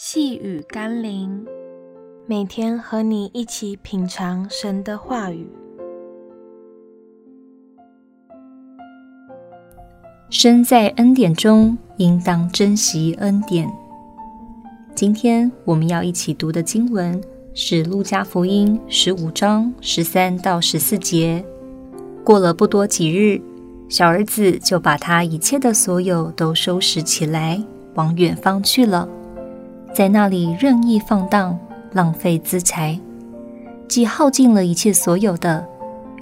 细雨甘霖，每天和你一起品尝神的话语。身在恩典中，应当珍惜恩典。今天我们要一起读的经文是《路加福音》十五章十三到十四节。过了不多几日，小儿子就把他一切的所有都收拾起来，往远方去了。在那里任意放荡，浪费资财，既耗尽了一切所有的，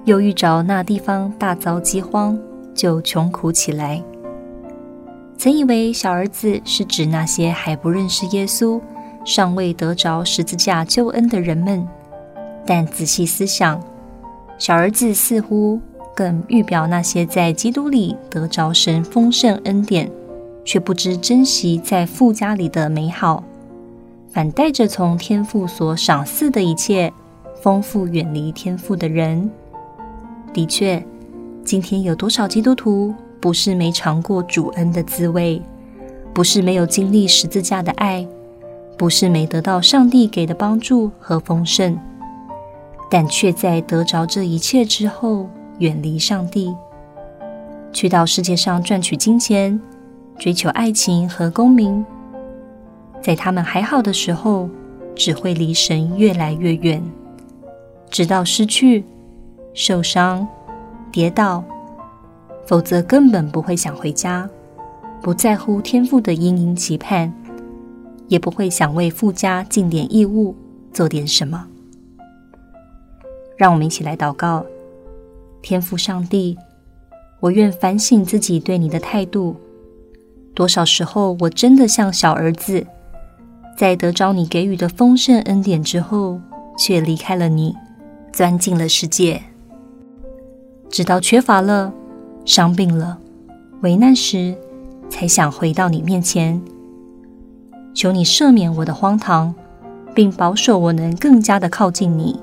又遇着那地方大遭饥荒，就穷苦起来。曾以为小儿子是指那些还不认识耶稣、尚未得着十字架救恩的人们，但仔细思想，小儿子似乎更预表那些在基督里得着神丰盛恩典，却不知珍惜在富家里的美好。反带着从天父所赏赐的一切丰富，远离天父的人。的确，今天有多少基督徒不是没尝过主恩的滋味，不是没有经历十字架的爱，不是没得到上帝给的帮助和丰盛，但却在得着这一切之后远离上帝，去到世界上赚取金钱，追求爱情和功名。在他们还好的时候，只会离神越来越远，直到失去、受伤、跌倒，否则根本不会想回家，不在乎天父的殷殷期盼，也不会想为父家尽点义务，做点什么。让我们一起来祷告：天父上帝，我愿反省自己对你的态度，多少时候我真的像小儿子。在得着你给予的丰盛恩典之后，却离开了你，钻进了世界，直到缺乏了、伤病了、危难时，才想回到你面前。求你赦免我的荒唐，并保守我能更加的靠近你，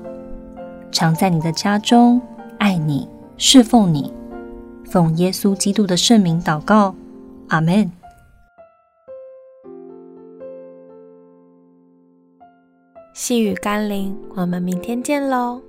常在你的家中爱你、侍奉你。奉耶稣基督的圣名祷告，阿门。细雨甘霖，我们明天见喽。